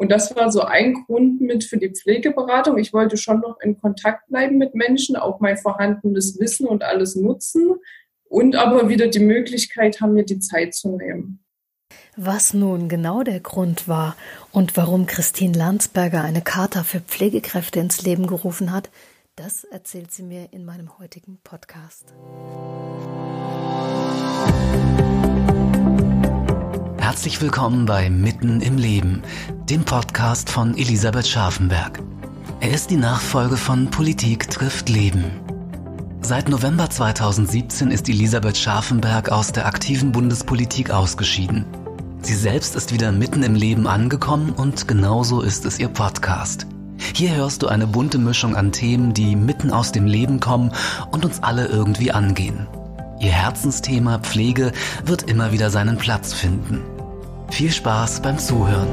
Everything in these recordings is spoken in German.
Und das war so ein Grund mit für die Pflegeberatung. Ich wollte schon noch in Kontakt bleiben mit Menschen, auch mein vorhandenes Wissen und alles nutzen und aber wieder die Möglichkeit haben, mir die Zeit zu nehmen. Was nun genau der Grund war und warum Christine Landsberger eine Charta für Pflegekräfte ins Leben gerufen hat, das erzählt sie mir in meinem heutigen Podcast. Herzlich willkommen bei Mitten im Leben, dem Podcast von Elisabeth Scharfenberg. Er ist die Nachfolge von Politik trifft Leben. Seit November 2017 ist Elisabeth Scharfenberg aus der aktiven Bundespolitik ausgeschieden. Sie selbst ist wieder mitten im Leben angekommen und genauso ist es ihr Podcast. Hier hörst du eine bunte Mischung an Themen, die mitten aus dem Leben kommen und uns alle irgendwie angehen. Ihr Herzensthema Pflege wird immer wieder seinen Platz finden. Viel Spaß beim Zuhören.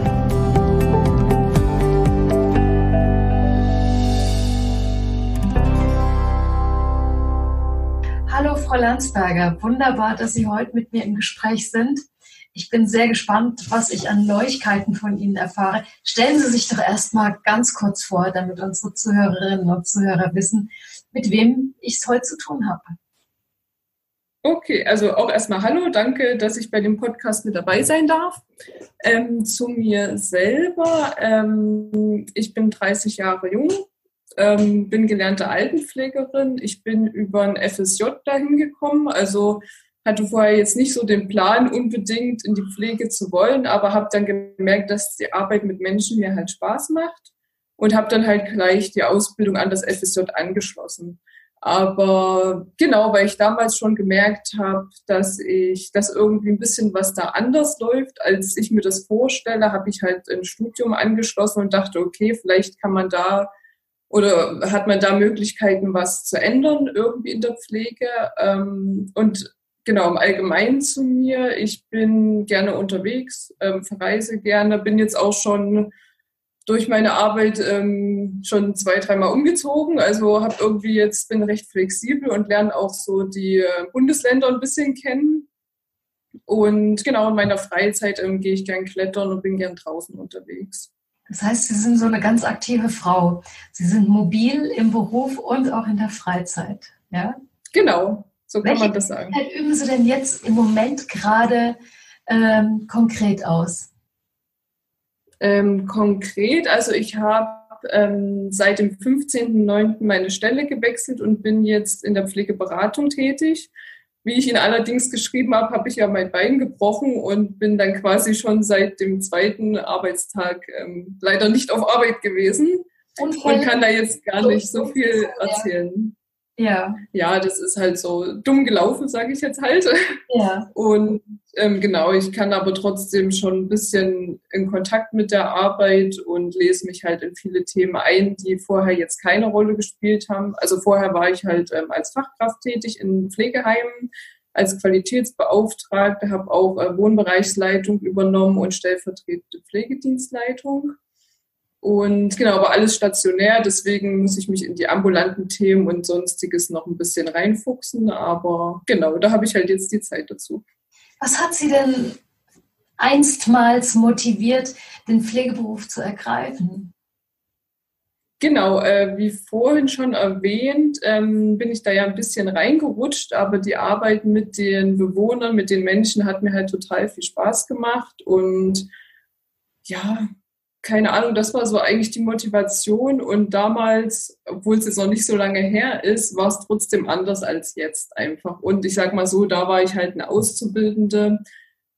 Hallo Frau Landsberger, wunderbar, dass Sie heute mit mir im Gespräch sind. Ich bin sehr gespannt, was ich an Neuigkeiten von Ihnen erfahre. Stellen Sie sich doch erstmal ganz kurz vor, damit unsere Zuhörerinnen und Zuhörer wissen, mit wem ich es heute zu tun habe. Okay, also auch erstmal Hallo, danke, dass ich bei dem Podcast mit dabei sein darf. Ähm, zu mir selber, ähm, ich bin 30 Jahre jung, ähm, bin gelernte Altenpflegerin. Ich bin über ein FSJ dahin gekommen, also hatte vorher jetzt nicht so den Plan, unbedingt in die Pflege zu wollen, aber habe dann gemerkt, dass die Arbeit mit Menschen mir halt Spaß macht und habe dann halt gleich die Ausbildung an das FSJ angeschlossen. Aber genau, weil ich damals schon gemerkt habe, dass ich, dass irgendwie ein bisschen was da anders läuft, als ich mir das vorstelle, habe ich halt ein Studium angeschlossen und dachte, okay, vielleicht kann man da oder hat man da Möglichkeiten, was zu ändern irgendwie in der Pflege. Ähm, und genau, im Allgemeinen zu mir. Ich bin gerne unterwegs, ähm, verreise gerne, bin jetzt auch schon durch meine Arbeit ähm, schon zwei, dreimal umgezogen. Also habe irgendwie jetzt bin recht flexibel und lerne auch so die äh, Bundesländer ein bisschen kennen. Und genau in meiner Freizeit ähm, gehe ich gern klettern und bin gern draußen unterwegs. Das heißt, Sie sind so eine ganz aktive Frau. Sie sind mobil im Beruf und auch in der Freizeit, ja? Genau, so kann Welche man das sagen. Üben Sie denn jetzt im Moment gerade ähm, konkret aus? Ähm, konkret, also ich habe ähm, seit dem 15.09. meine Stelle gewechselt und bin jetzt in der Pflegeberatung tätig. Wie ich ihn allerdings geschrieben habe, habe ich ja mein Bein gebrochen und bin dann quasi schon seit dem zweiten Arbeitstag ähm, leider nicht auf Arbeit gewesen und, und kann da jetzt gar nicht so viel erzählen. Ja. Ja, das ist halt so dumm gelaufen, sage ich jetzt halt. Ja. Und ähm, genau, ich kann aber trotzdem schon ein bisschen in Kontakt mit der Arbeit und lese mich halt in viele Themen ein, die vorher jetzt keine Rolle gespielt haben. Also vorher war ich halt ähm, als Fachkraft tätig in Pflegeheimen, als Qualitätsbeauftragte, habe auch äh, Wohnbereichsleitung übernommen und stellvertretende Pflegedienstleitung. Und genau, aber alles stationär, deswegen muss ich mich in die ambulanten Themen und sonstiges noch ein bisschen reinfuchsen. Aber genau, da habe ich halt jetzt die Zeit dazu. Was hat Sie denn einstmals motiviert, den Pflegeberuf zu ergreifen? Genau, äh, wie vorhin schon erwähnt, ähm, bin ich da ja ein bisschen reingerutscht, aber die Arbeit mit den Bewohnern, mit den Menschen hat mir halt total viel Spaß gemacht und ja, keine Ahnung, das war so eigentlich die Motivation. Und damals, obwohl es jetzt noch nicht so lange her ist, war es trotzdem anders als jetzt einfach. Und ich sag mal so, da war ich halt eine Auszubildende.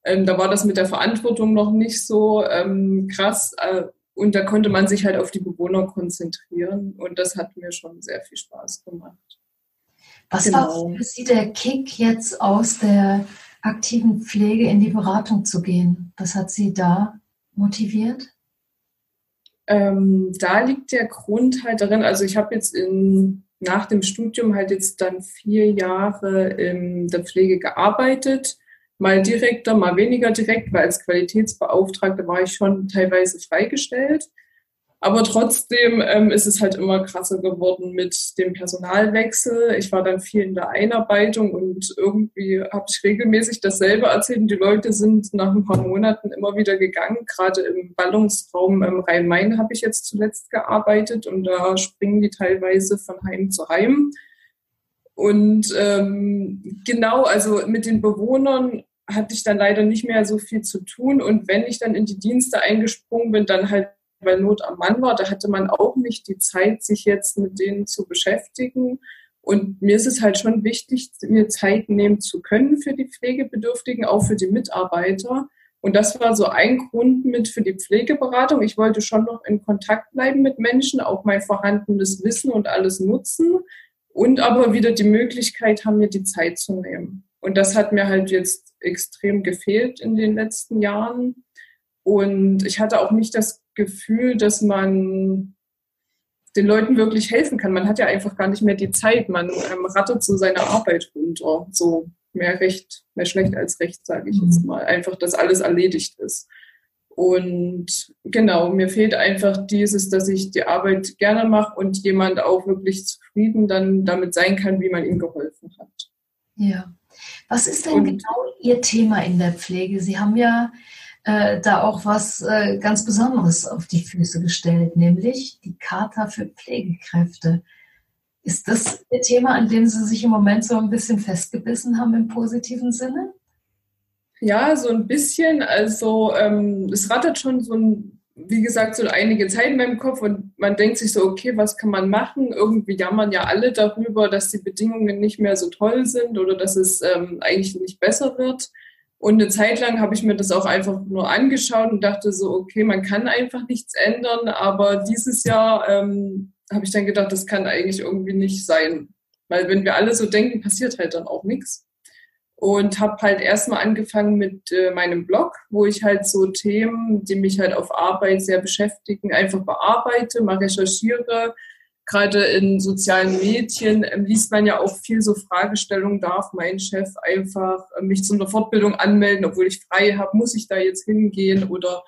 Ähm, da war das mit der Verantwortung noch nicht so ähm, krass. Äh, und da konnte man sich halt auf die Bewohner konzentrieren. Und das hat mir schon sehr viel Spaß gemacht. Was genau. war für Sie der Kick, jetzt aus der aktiven Pflege in die Beratung zu gehen? Was hat Sie da motiviert? Ähm, da liegt der Grund halt darin, also ich habe jetzt in, nach dem Studium halt jetzt dann vier Jahre in der Pflege gearbeitet, mal direkter, mal weniger direkt, weil als Qualitätsbeauftragte war ich schon teilweise freigestellt. Aber trotzdem ähm, ist es halt immer krasser geworden mit dem Personalwechsel. Ich war dann viel in der Einarbeitung und irgendwie habe ich regelmäßig dasselbe erzählt. Und die Leute sind nach ein paar Monaten immer wieder gegangen. Gerade im Ballungsraum im Rhein-Main habe ich jetzt zuletzt gearbeitet und da springen die teilweise von Heim zu Heim. Und ähm, genau, also mit den Bewohnern hatte ich dann leider nicht mehr so viel zu tun. Und wenn ich dann in die Dienste eingesprungen bin, dann halt weil Not am Mann war, da hatte man auch nicht die Zeit, sich jetzt mit denen zu beschäftigen. Und mir ist es halt schon wichtig, mir Zeit nehmen zu können für die Pflegebedürftigen, auch für die Mitarbeiter. Und das war so ein Grund mit für die Pflegeberatung. Ich wollte schon noch in Kontakt bleiben mit Menschen, auch mein vorhandenes Wissen und alles nutzen und aber wieder die Möglichkeit haben, mir die Zeit zu nehmen. Und das hat mir halt jetzt extrem gefehlt in den letzten Jahren. Und ich hatte auch nicht das Gefühl, dass man den Leuten wirklich helfen kann. Man hat ja einfach gar nicht mehr die Zeit. Man ähm, rattet so seine Arbeit runter. So mehr recht, mehr schlecht als recht, sage ich jetzt mhm. mal. Einfach, dass alles erledigt ist. Und genau, mir fehlt einfach dieses, dass ich die Arbeit gerne mache und jemand auch wirklich zufrieden dann damit sein kann, wie man ihm geholfen hat. Ja. Was ist denn und, genau Ihr Thema in der Pflege? Sie haben ja äh, da auch was äh, ganz Besonderes auf die Füße gestellt, nämlich die Charta für Pflegekräfte. Ist das Ihr Thema, an dem Sie sich im Moment so ein bisschen festgebissen haben im positiven Sinne? Ja, so ein bisschen. Also ähm, es rattert schon so ein, wie gesagt, so einige Zeit in meinem Kopf und man denkt sich so, okay, was kann man machen? Irgendwie jammern ja alle darüber, dass die Bedingungen nicht mehr so toll sind oder dass es ähm, eigentlich nicht besser wird. Und eine Zeit lang habe ich mir das auch einfach nur angeschaut und dachte so, okay, man kann einfach nichts ändern. Aber dieses Jahr ähm, habe ich dann gedacht, das kann eigentlich irgendwie nicht sein. Weil wenn wir alle so denken, passiert halt dann auch nichts. Und habe halt erstmal angefangen mit äh, meinem Blog, wo ich halt so Themen, die mich halt auf Arbeit sehr beschäftigen, einfach bearbeite, mal recherchiere, gerade in sozialen Medien ähm, liest man ja auch viel so Fragestellungen, darf mein Chef einfach äh, mich zu einer Fortbildung anmelden, obwohl ich frei habe, muss ich da jetzt hingehen oder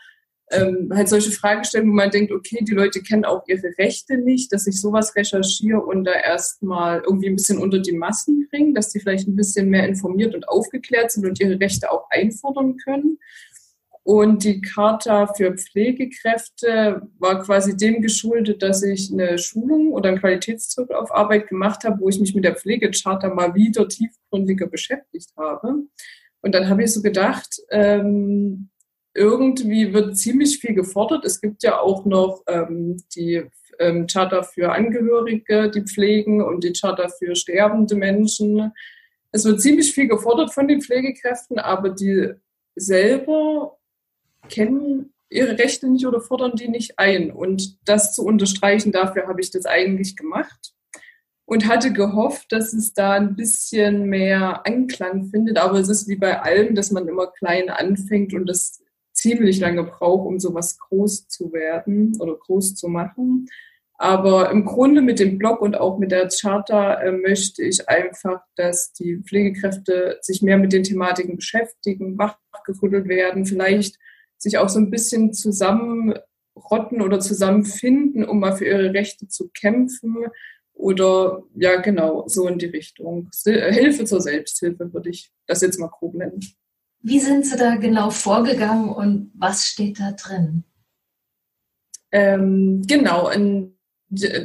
ähm, halt solche Fragestellungen, wo man denkt, okay, die Leute kennen auch ihre Rechte nicht, dass ich sowas recherchiere und da erstmal irgendwie ein bisschen unter die Massen bringe, dass die vielleicht ein bisschen mehr informiert und aufgeklärt sind und ihre Rechte auch einfordern können. Und die Charta für Pflegekräfte war quasi dem geschuldet, dass ich eine Schulung oder einen Qualitätszirkel auf Arbeit gemacht habe, wo ich mich mit der Pflegecharta mal wieder tiefgründiger beschäftigt habe. Und dann habe ich so gedacht, ähm, irgendwie wird ziemlich viel gefordert. Es gibt ja auch noch ähm, die ähm, Charta für Angehörige, die pflegen und die Charta für sterbende Menschen. Es wird ziemlich viel gefordert von den Pflegekräften, aber die selber kennen ihre Rechte nicht oder fordern die nicht ein. Und das zu unterstreichen, dafür habe ich das eigentlich gemacht und hatte gehofft, dass es da ein bisschen mehr Anklang findet. Aber es ist wie bei allem, dass man immer klein anfängt und das ziemlich lange braucht, um sowas groß zu werden oder groß zu machen. Aber im Grunde mit dem Blog und auch mit der Charta äh, möchte ich einfach, dass die Pflegekräfte sich mehr mit den Thematiken beschäftigen, wachgerüttelt werden, vielleicht sich auch so ein bisschen zusammenrotten oder zusammenfinden, um mal für ihre Rechte zu kämpfen. Oder ja, genau, so in die Richtung. Hilfe zur Selbsthilfe würde ich das jetzt mal grob nennen. Wie sind Sie da genau vorgegangen und was steht da drin? Ähm, genau, in,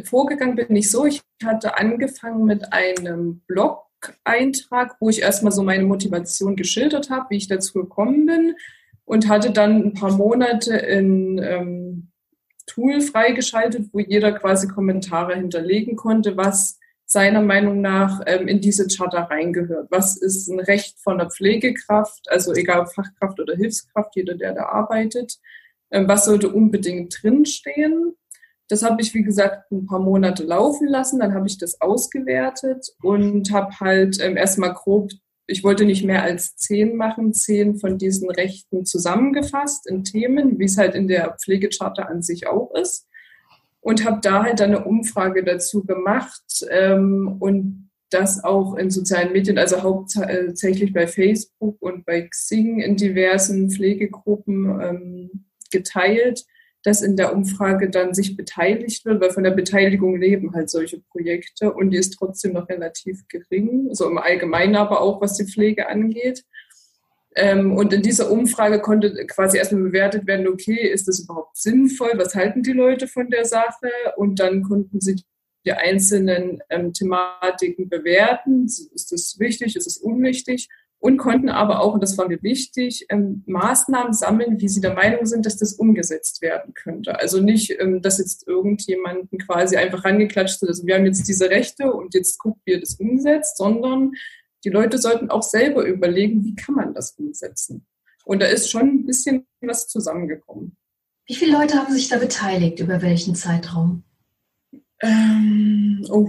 vorgegangen bin ich so, ich hatte angefangen mit einem Blog-Eintrag, wo ich erstmal so meine Motivation geschildert habe, wie ich dazu gekommen bin und hatte dann ein paar Monate in ähm, Tool freigeschaltet, wo jeder quasi Kommentare hinterlegen konnte, was seiner Meinung nach ähm, in diese Charta reingehört. Was ist ein Recht von der Pflegekraft, also egal Fachkraft oder Hilfskraft, jeder, der da arbeitet, ähm, was sollte unbedingt drinstehen. Das habe ich, wie gesagt, ein paar Monate laufen lassen. Dann habe ich das ausgewertet und habe halt ähm, erstmal grob ich wollte nicht mehr als zehn machen, zehn von diesen Rechten zusammengefasst in Themen, wie es halt in der Pflegecharta an sich auch ist. Und habe da halt eine Umfrage dazu gemacht ähm, und das auch in sozialen Medien, also hauptsächlich bei Facebook und bei Xing in diversen Pflegegruppen ähm, geteilt, dass in der Umfrage dann sich beteiligt wird, weil von der Beteiligung leben halt solche Projekte und die ist trotzdem noch relativ gering, so im Allgemeinen aber auch, was die Pflege angeht. Ähm, und in dieser Umfrage konnte quasi erstmal bewertet werden, okay, ist das überhaupt sinnvoll? Was halten die Leute von der Sache? Und dann konnten sie die einzelnen ähm, Thematiken bewerten. Ist das wichtig? Ist es unwichtig? Und konnten aber auch, und das war mir wichtig, ähm, Maßnahmen sammeln, wie sie der Meinung sind, dass das umgesetzt werden könnte. Also nicht, ähm, dass jetzt irgendjemanden quasi einfach rangeklatscht wird, also wir haben jetzt diese Rechte und jetzt guckt, wie ihr das umsetzt, sondern die Leute sollten auch selber überlegen, wie kann man das umsetzen. Und da ist schon ein bisschen was zusammengekommen. Wie viele Leute haben sich da beteiligt? Über welchen Zeitraum? Ähm, oh,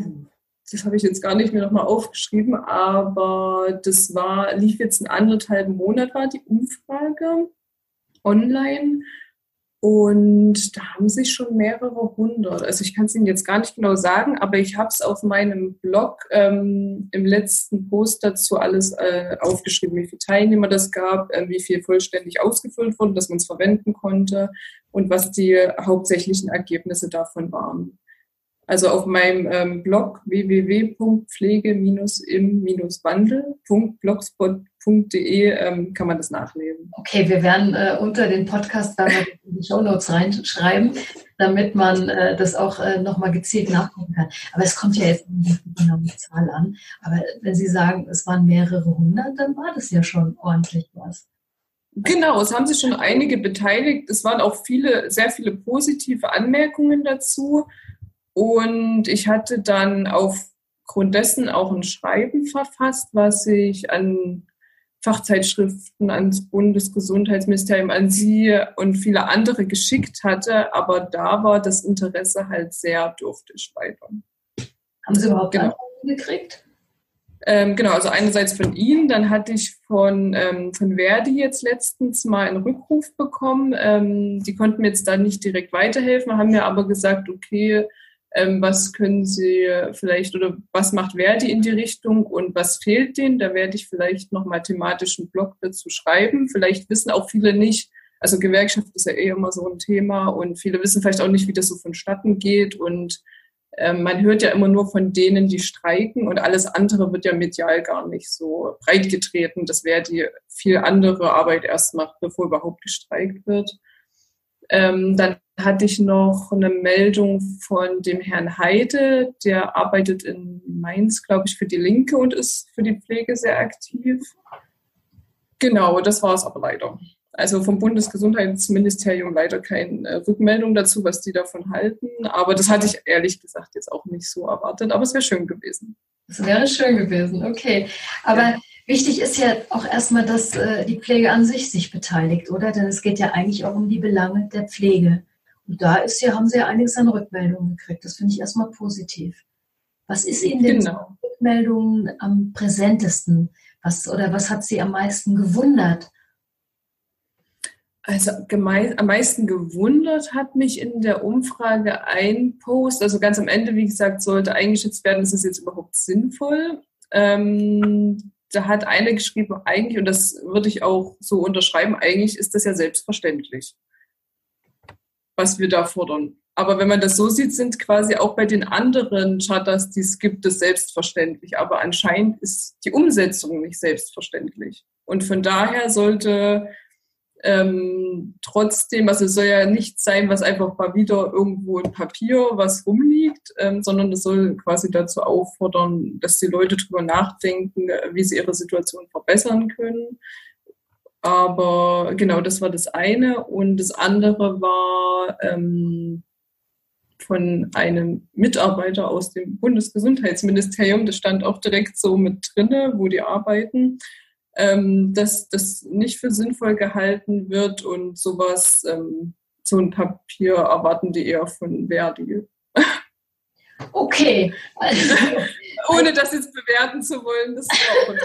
das habe ich jetzt gar nicht mehr nochmal aufgeschrieben, aber das war, lief jetzt einen anderthalben Monat war die Umfrage online und da haben sich schon mehrere hundert. Also ich kann es Ihnen jetzt gar nicht genau sagen, aber ich habe es auf meinem Blog ähm, im letzten Post dazu alles äh, aufgeschrieben, wie viele Teilnehmer das gab, äh, wie viel vollständig ausgefüllt wurde, dass man es verwenden konnte und was die hauptsächlichen Ergebnisse davon waren. Also auf meinem ähm, Blog www.pflege-im-wandel.blogspot.de ähm, kann man das nachlesen. Okay, wir werden äh, unter den Podcast dann in die Show Notes reinschreiben, damit man äh, das auch äh, nochmal gezielt nachgucken kann. Aber es kommt ja jetzt nicht genaue Zahl an. Aber wenn Sie sagen, es waren mehrere hundert, dann war das ja schon ordentlich was. Genau, es haben sich schon einige beteiligt. Es waren auch viele, sehr viele positive Anmerkungen dazu. Und ich hatte dann aufgrund dessen auch ein Schreiben verfasst, was ich an Fachzeitschriften, ans Bundesgesundheitsministerium, an Sie und viele andere geschickt hatte. Aber da war das Interesse halt sehr dürftig weiter. Haben Sie überhaupt genau. Antworten gekriegt? Ähm, genau, also einerseits von Ihnen, dann hatte ich von, ähm, von Verdi jetzt letztens mal einen Rückruf bekommen. Ähm, die konnten mir jetzt da nicht direkt weiterhelfen, haben mir aber gesagt, okay, ähm, was können Sie vielleicht oder was macht Verdi in die Richtung und was fehlt denen? Da werde ich vielleicht nochmal thematischen Blog dazu schreiben. Vielleicht wissen auch viele nicht, also Gewerkschaft ist ja eh immer so ein Thema und viele wissen vielleicht auch nicht, wie das so vonstatten geht und ähm, man hört ja immer nur von denen, die streiken und alles andere wird ja medial gar nicht so breit getreten. Das wäre die viel andere Arbeit erst macht, bevor überhaupt gestreikt wird. Ähm, dann hatte ich noch eine Meldung von dem Herrn Heide, der arbeitet in Mainz, glaube ich, für die Linke und ist für die Pflege sehr aktiv. Genau, das war es aber leider. Also vom Bundesgesundheitsministerium leider keine Rückmeldung dazu, was die davon halten. Aber das hatte ich ehrlich gesagt jetzt auch nicht so erwartet. Aber es wäre schön gewesen. Es wäre schön gewesen, okay. Aber ja. Wichtig ist ja auch erstmal, dass äh, die Pflege an sich sich beteiligt, oder? Denn es geht ja eigentlich auch um die Belange der Pflege. Und da ist ja, haben Sie ja einiges an Rückmeldungen gekriegt. Das finde ich erstmal positiv. Was ist Ihnen denn genau. Rückmeldungen am präsentesten? Was, oder was hat Sie am meisten gewundert? Also am meisten gewundert hat mich in der Umfrage ein Post, also ganz am Ende, wie gesagt, sollte eingeschätzt werden, ist es jetzt überhaupt sinnvoll. Ähm, da hat eine geschrieben, eigentlich, und das würde ich auch so unterschreiben, eigentlich ist das ja selbstverständlich was wir da fordern. Aber wenn man das so sieht, sind quasi auch bei den anderen Charters, die es gibt, es selbstverständlich. Aber anscheinend ist die Umsetzung nicht selbstverständlich. Und von daher sollte ähm, trotzdem, also es soll ja nicht sein, was einfach mal wieder irgendwo im Papier was rumliegt, ähm, sondern es soll quasi dazu auffordern, dass die Leute drüber nachdenken, wie sie ihre Situation verbessern können. Aber genau, das war das eine. Und das andere war ähm, von einem Mitarbeiter aus dem Bundesgesundheitsministerium, das stand auch direkt so mit drinne, wo die arbeiten, ähm, dass das nicht für sinnvoll gehalten wird und sowas, ähm, so ein Papier erwarten die eher von Verdi. Okay. Also, Ohne das jetzt bewerten zu wollen, das ist auch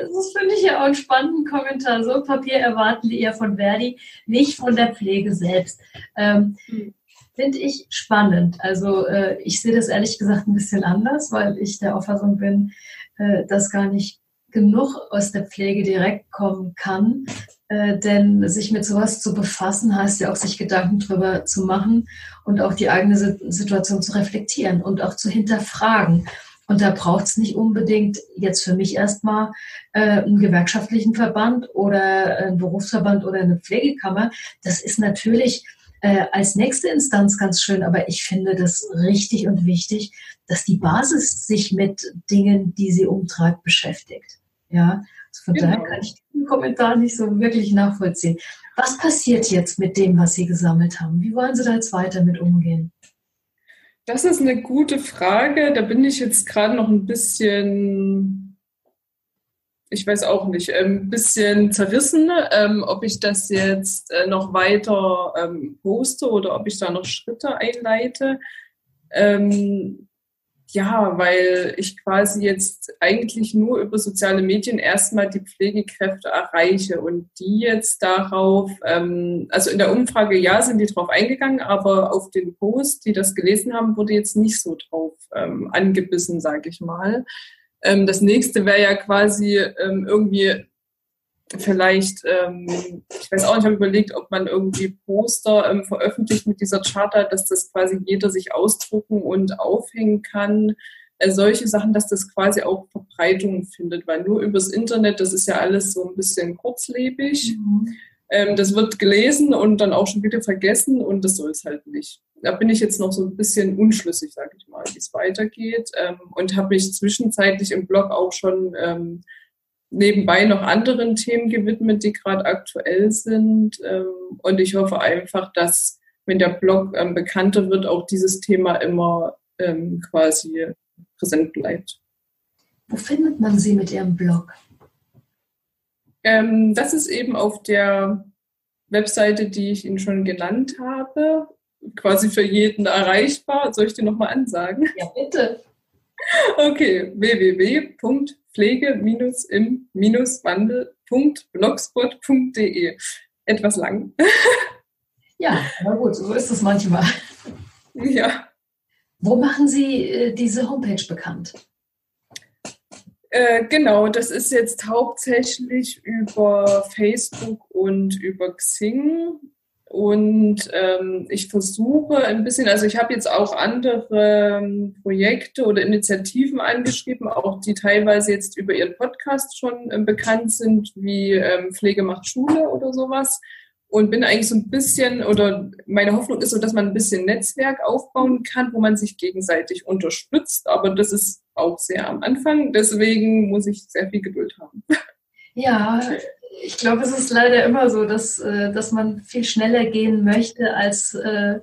Das finde ich ja auch einen spannenden Kommentar. So Papier erwarten die eher von Verdi, nicht von der Pflege selbst. Ähm, hm. Finde ich spannend. Also äh, ich sehe das ehrlich gesagt ein bisschen anders, weil ich der Auffassung bin, äh, dass gar nicht genug aus der Pflege direkt kommen kann. Äh, denn sich mit sowas zu befassen, heißt ja auch, sich Gedanken drüber zu machen und auch die eigene Situation zu reflektieren und auch zu hinterfragen. Und da braucht es nicht unbedingt jetzt für mich erstmal äh, einen gewerkschaftlichen Verband oder einen Berufsverband oder eine Pflegekammer. Das ist natürlich äh, als nächste Instanz ganz schön, aber ich finde das richtig und wichtig, dass die Basis sich mit Dingen, die sie umtreibt, beschäftigt. Ja, also von genau. daher kann ich den Kommentar nicht so wirklich nachvollziehen. Was passiert jetzt mit dem, was Sie gesammelt haben? Wie wollen Sie da jetzt weiter mit umgehen? Das ist eine gute Frage. Da bin ich jetzt gerade noch ein bisschen, ich weiß auch nicht, ein ähm, bisschen zerrissen, ähm, ob ich das jetzt äh, noch weiter ähm, poste oder ob ich da noch Schritte einleite. Ja, weil ich quasi jetzt eigentlich nur über soziale Medien erstmal die Pflegekräfte erreiche und die jetzt darauf, ähm, also in der Umfrage ja, sind die drauf eingegangen, aber auf den Post, die das gelesen haben, wurde jetzt nicht so drauf ähm, angebissen, sage ich mal. Ähm, das nächste wäre ja quasi ähm, irgendwie vielleicht, ähm, ich weiß auch nicht, ich habe überlegt, ob man irgendwie Poster ähm, veröffentlicht mit dieser Charta, dass das quasi jeder sich ausdrucken und aufhängen kann. Äh, solche Sachen, dass das quasi auch Verbreitung findet, weil nur übers Internet, das ist ja alles so ein bisschen kurzlebig. Mhm. Ähm, das wird gelesen und dann auch schon wieder vergessen und das soll es halt nicht. Da bin ich jetzt noch so ein bisschen unschlüssig, sage ich mal, wie es weitergeht ähm, und habe mich zwischenzeitlich im Blog auch schon ähm, nebenbei noch anderen Themen gewidmet, die gerade aktuell sind. Ähm, und ich hoffe einfach, dass, wenn der Blog ähm, bekannter wird, auch dieses Thema immer ähm, quasi präsent bleibt. Wo findet man Sie mit Ihrem Blog? Das ist eben auf der Webseite, die ich Ihnen schon genannt habe, quasi für jeden erreichbar. Soll ich die nochmal ansagen? Ja, bitte. Okay, www.pflege-im-wandel.blogspot.de. Etwas lang. Ja, aber gut, so ist es manchmal. Ja. Wo machen Sie äh, diese Homepage bekannt? Äh, genau, das ist jetzt hauptsächlich über Facebook und über Xing. Und ähm, ich versuche ein bisschen, also ich habe jetzt auch andere ähm, Projekte oder Initiativen angeschrieben, auch die teilweise jetzt über ihren Podcast schon ähm, bekannt sind, wie ähm, Pflege macht Schule oder sowas. Und bin eigentlich so ein bisschen, oder meine Hoffnung ist so, dass man ein bisschen Netzwerk aufbauen kann, wo man sich gegenseitig unterstützt. Aber das ist auch sehr am Anfang. Deswegen muss ich sehr viel Geduld haben. Ja, ich glaube, es ist leider immer so, dass, äh, dass man viel schneller gehen möchte, als äh,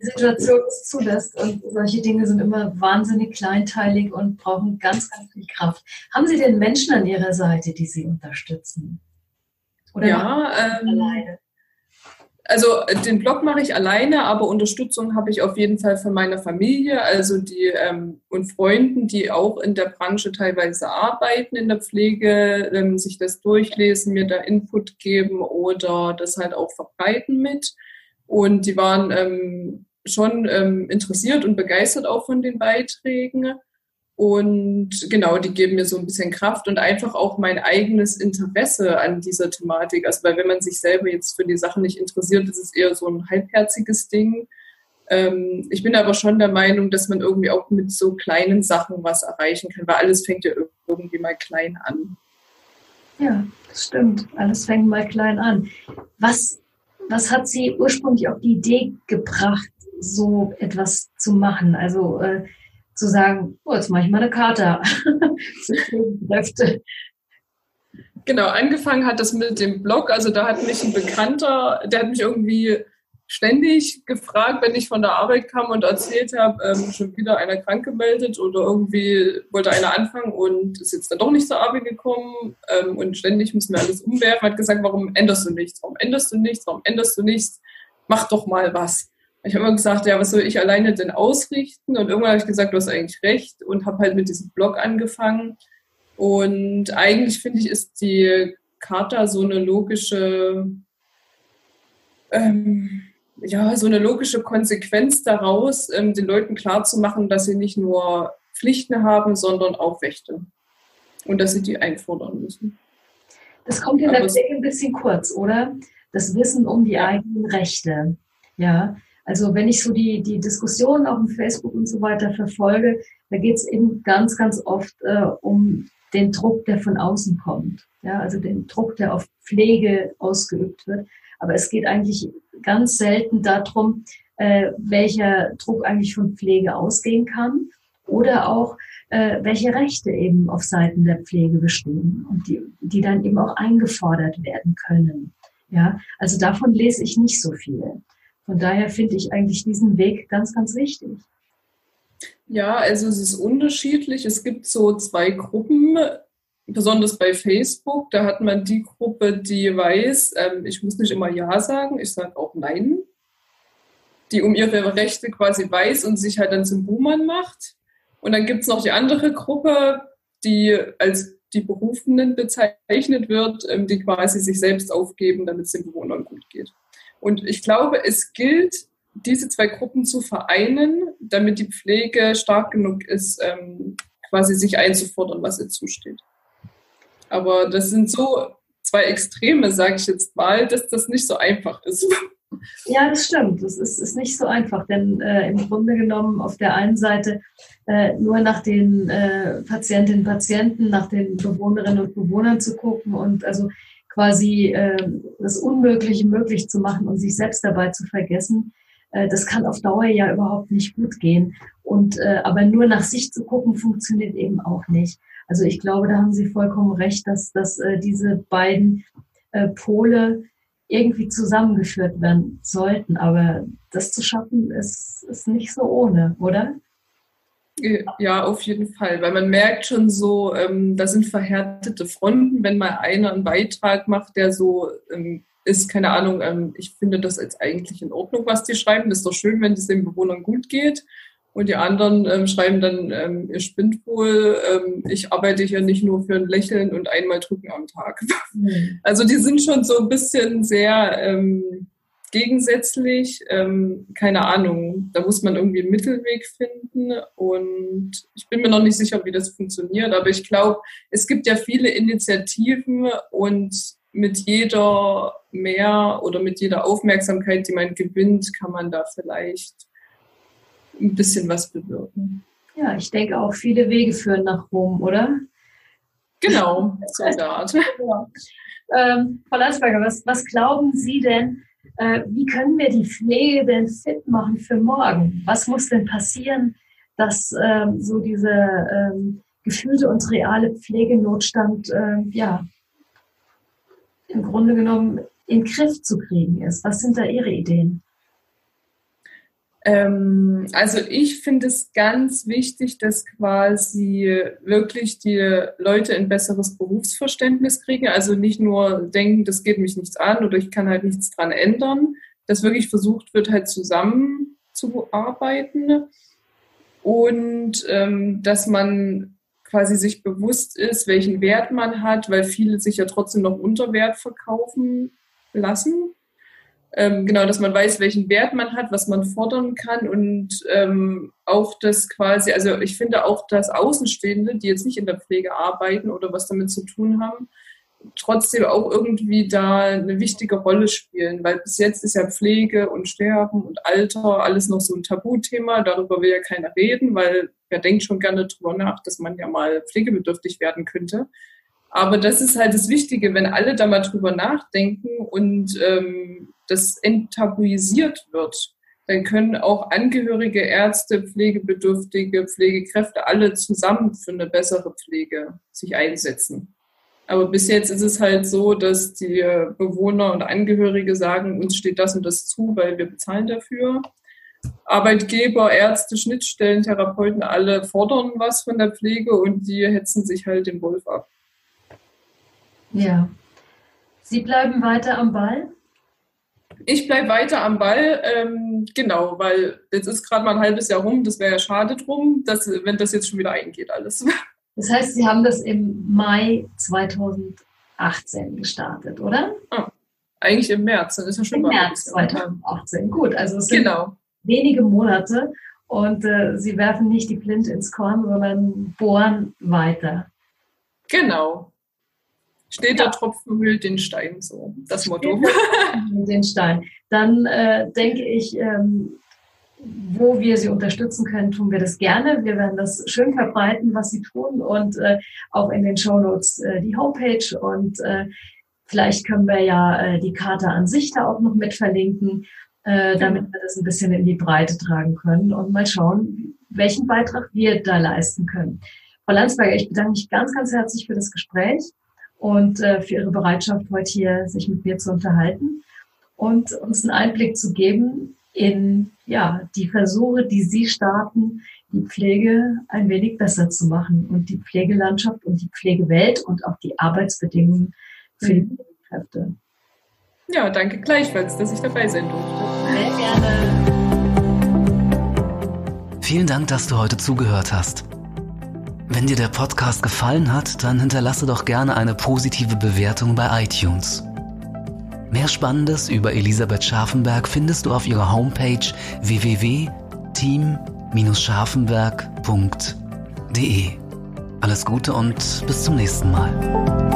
die Situation es zulässt. Und solche Dinge sind immer wahnsinnig kleinteilig und brauchen ganz, ganz viel Kraft. Haben Sie denn Menschen an Ihrer Seite, die Sie unterstützen? Oder ja, ähm, alleine? Also äh, den Blog mache ich alleine, aber Unterstützung habe ich auf jeden Fall von meiner Familie, also die ähm, und Freunden, die auch in der Branche teilweise arbeiten in der Pflege, ähm, sich das durchlesen, mir da Input geben oder das halt auch verbreiten mit. Und die waren ähm, schon ähm, interessiert und begeistert auch von den Beiträgen. Und genau, die geben mir so ein bisschen Kraft und einfach auch mein eigenes Interesse an dieser Thematik. Also, weil wenn man sich selber jetzt für die Sache nicht interessiert, ist es eher so ein halbherziges Ding. Ähm, ich bin aber schon der Meinung, dass man irgendwie auch mit so kleinen Sachen was erreichen kann, weil alles fängt ja irgendwie mal klein an. Ja, das stimmt. Alles fängt mal klein an. Was, was hat Sie ursprünglich auf die Idee gebracht, so etwas zu machen? Also, äh, zu sagen, oh, jetzt mache ich mal eine Karte. genau, angefangen hat das mit dem Blog. Also da hat mich ein Bekannter, der hat mich irgendwie ständig gefragt, wenn ich von der Arbeit kam und erzählt habe, ähm, schon wieder einer krank gemeldet oder irgendwie wollte einer anfangen und ist jetzt dann doch nicht zur Arbeit gekommen ähm, und ständig müssen wir alles umwerfen. Hat gesagt, warum änderst du nichts? Warum änderst du nichts? Warum änderst du nichts? Mach doch mal was. Ich habe immer gesagt, ja, was soll ich alleine denn ausrichten? Und irgendwann habe ich gesagt, du hast eigentlich recht und habe halt mit diesem Blog angefangen. Und eigentlich finde ich, ist die Charta so eine logische, ähm, ja, so eine logische Konsequenz daraus, ähm, den Leuten klarzumachen, dass sie nicht nur Pflichten haben, sondern auch Rechte. und dass sie die einfordern müssen. Das kommt in der Pflege ein bisschen kurz, oder? Das Wissen um die eigenen Rechte. Ja, also wenn ich so die, die Diskussion auf dem Facebook und so weiter verfolge, da geht es eben ganz, ganz oft äh, um den Druck, der von außen kommt. Ja, also den Druck, der auf Pflege ausgeübt wird. Aber es geht eigentlich ganz selten darum, äh, welcher Druck eigentlich von Pflege ausgehen kann oder auch äh, welche Rechte eben auf Seiten der Pflege bestehen und die, die dann eben auch eingefordert werden können. Ja, also davon lese ich nicht so viel. Von daher finde ich eigentlich diesen Weg ganz, ganz wichtig. Ja, also es ist unterschiedlich. Es gibt so zwei Gruppen, besonders bei Facebook. Da hat man die Gruppe, die weiß, ähm, ich muss nicht immer Ja sagen, ich sage auch Nein. Die um ihre Rechte quasi weiß und sich halt dann zum Buhmann macht. Und dann gibt es noch die andere Gruppe, die als die Berufenen bezeichnet wird, ähm, die quasi sich selbst aufgeben, damit es den Bewohnern gut geht. Und ich glaube, es gilt, diese zwei Gruppen zu vereinen, damit die Pflege stark genug ist, ähm, quasi sich einzufordern, was ihr zusteht. Aber das sind so zwei Extreme, sage ich jetzt mal, dass das nicht so einfach ist. Ja, das stimmt. Das ist, ist nicht so einfach, denn äh, im Grunde genommen auf der einen Seite äh, nur nach den äh, Patientinnen und Patienten, nach den Bewohnerinnen und Bewohnern zu gucken und also quasi äh, das Unmögliche möglich zu machen und sich selbst dabei zu vergessen, äh, das kann auf Dauer ja überhaupt nicht gut gehen. Und äh, aber nur nach sich zu gucken, funktioniert eben auch nicht. Also ich glaube, da haben Sie vollkommen recht, dass, dass äh, diese beiden äh, Pole irgendwie zusammengeführt werden sollten. Aber das zu schaffen, ist, ist nicht so ohne, oder? Ja, auf jeden Fall, weil man merkt schon so, ähm, da sind verhärtete Fronten, wenn mal einer einen Beitrag macht, der so ähm, ist, keine Ahnung, ähm, ich finde das jetzt eigentlich in Ordnung, was die schreiben. Ist doch schön, wenn es den Bewohnern gut geht. Und die anderen ähm, schreiben dann, ähm, ihr spinnt wohl, ähm, ich arbeite hier nicht nur für ein Lächeln und einmal drücken am Tag. Mhm. Also die sind schon so ein bisschen sehr gegensätzlich. Ähm, keine Ahnung, da muss man irgendwie einen Mittelweg finden. Und ich bin mir noch nicht sicher, wie das funktioniert, aber ich glaube, es gibt ja viele Initiativen und mit jeder mehr oder mit jeder Aufmerksamkeit, die man gewinnt, kann man da vielleicht ein bisschen was bewirken. Ja, ich denke auch, viele Wege führen nach Rom, oder? Genau, so eine Art. Ja. Ähm, Frau Landsberger, was, was glauben Sie denn, äh, wie können wir die Pflege denn fit machen für morgen? Was muss denn passieren, dass ähm, so dieser ähm, gefühlte und reale Pflegenotstand äh, ja, im Grunde genommen in den Griff zu kriegen ist? Was sind da Ihre Ideen? Ähm, also ich finde es ganz wichtig, dass quasi wirklich die Leute ein besseres Berufsverständnis kriegen. Also nicht nur denken, das geht mich nichts an oder ich kann halt nichts dran ändern. Dass wirklich versucht wird, halt zusammenzuarbeiten und ähm, dass man quasi sich bewusst ist, welchen Wert man hat, weil viele sich ja trotzdem noch unter Wert verkaufen lassen ähm, genau, dass man weiß, welchen Wert man hat, was man fordern kann und ähm, auch das quasi, also ich finde auch, dass Außenstehende, die jetzt nicht in der Pflege arbeiten oder was damit zu tun haben, trotzdem auch irgendwie da eine wichtige Rolle spielen, weil bis jetzt ist ja Pflege und Sterben und Alter alles noch so ein Tabuthema, darüber will ja keiner reden, weil wer denkt schon gerne drüber nach, dass man ja mal pflegebedürftig werden könnte. Aber das ist halt das Wichtige, wenn alle da mal drüber nachdenken und ähm, das enttabuisiert wird, dann können auch Angehörige, Ärzte, Pflegebedürftige, Pflegekräfte alle zusammen für eine bessere Pflege sich einsetzen. Aber bis jetzt ist es halt so, dass die Bewohner und Angehörige sagen, uns steht das und das zu, weil wir bezahlen dafür. Arbeitgeber, Ärzte, Schnittstellen, Therapeuten, alle fordern was von der Pflege und die hetzen sich halt den Wolf ab. Ja. Sie bleiben weiter am Ball? Ich bleibe weiter am Ball, ähm, genau, weil jetzt ist gerade mal ein halbes Jahr rum, das wäre ja schade drum, dass, wenn das jetzt schon wieder eingeht alles. Das heißt, Sie haben das im Mai 2018 gestartet, oder? Ah, eigentlich im März, dann ist ja schon Im März 2018, gut, also es sind genau. wenige Monate und äh, Sie werfen nicht die Flinte ins Korn, sondern bohren weiter. Genau. Steht ja. der Tropfen hüllt den Stein, so das Motto. den Stein. Dann äh, denke ich, ähm, wo wir sie unterstützen können, tun wir das gerne. Wir werden das schön verbreiten, was sie tun und äh, auch in den Shownotes äh, die Homepage und äh, vielleicht können wir ja äh, die Karte an sich da auch noch mit verlinken, äh, damit wir das ein bisschen in die Breite tragen können und mal schauen, welchen Beitrag wir da leisten können. Frau Landsberger, ich bedanke mich ganz, ganz herzlich für das Gespräch und äh, für Ihre Bereitschaft, heute hier sich mit mir zu unterhalten und uns einen Einblick zu geben in ja, die Versuche, die Sie starten, die Pflege ein wenig besser zu machen und die Pflegelandschaft und die Pflegewelt und auch die Arbeitsbedingungen für die mhm. Pflegekräfte. Ja, danke gleichfalls, dass ich dabei sein durfte. Sehr gerne. Vielen Dank, dass du heute zugehört hast. Wenn dir der Podcast gefallen hat, dann hinterlasse doch gerne eine positive Bewertung bei iTunes. Mehr Spannendes über Elisabeth Scharfenberg findest du auf ihrer Homepage www.team-scharfenberg.de. Alles Gute und bis zum nächsten Mal.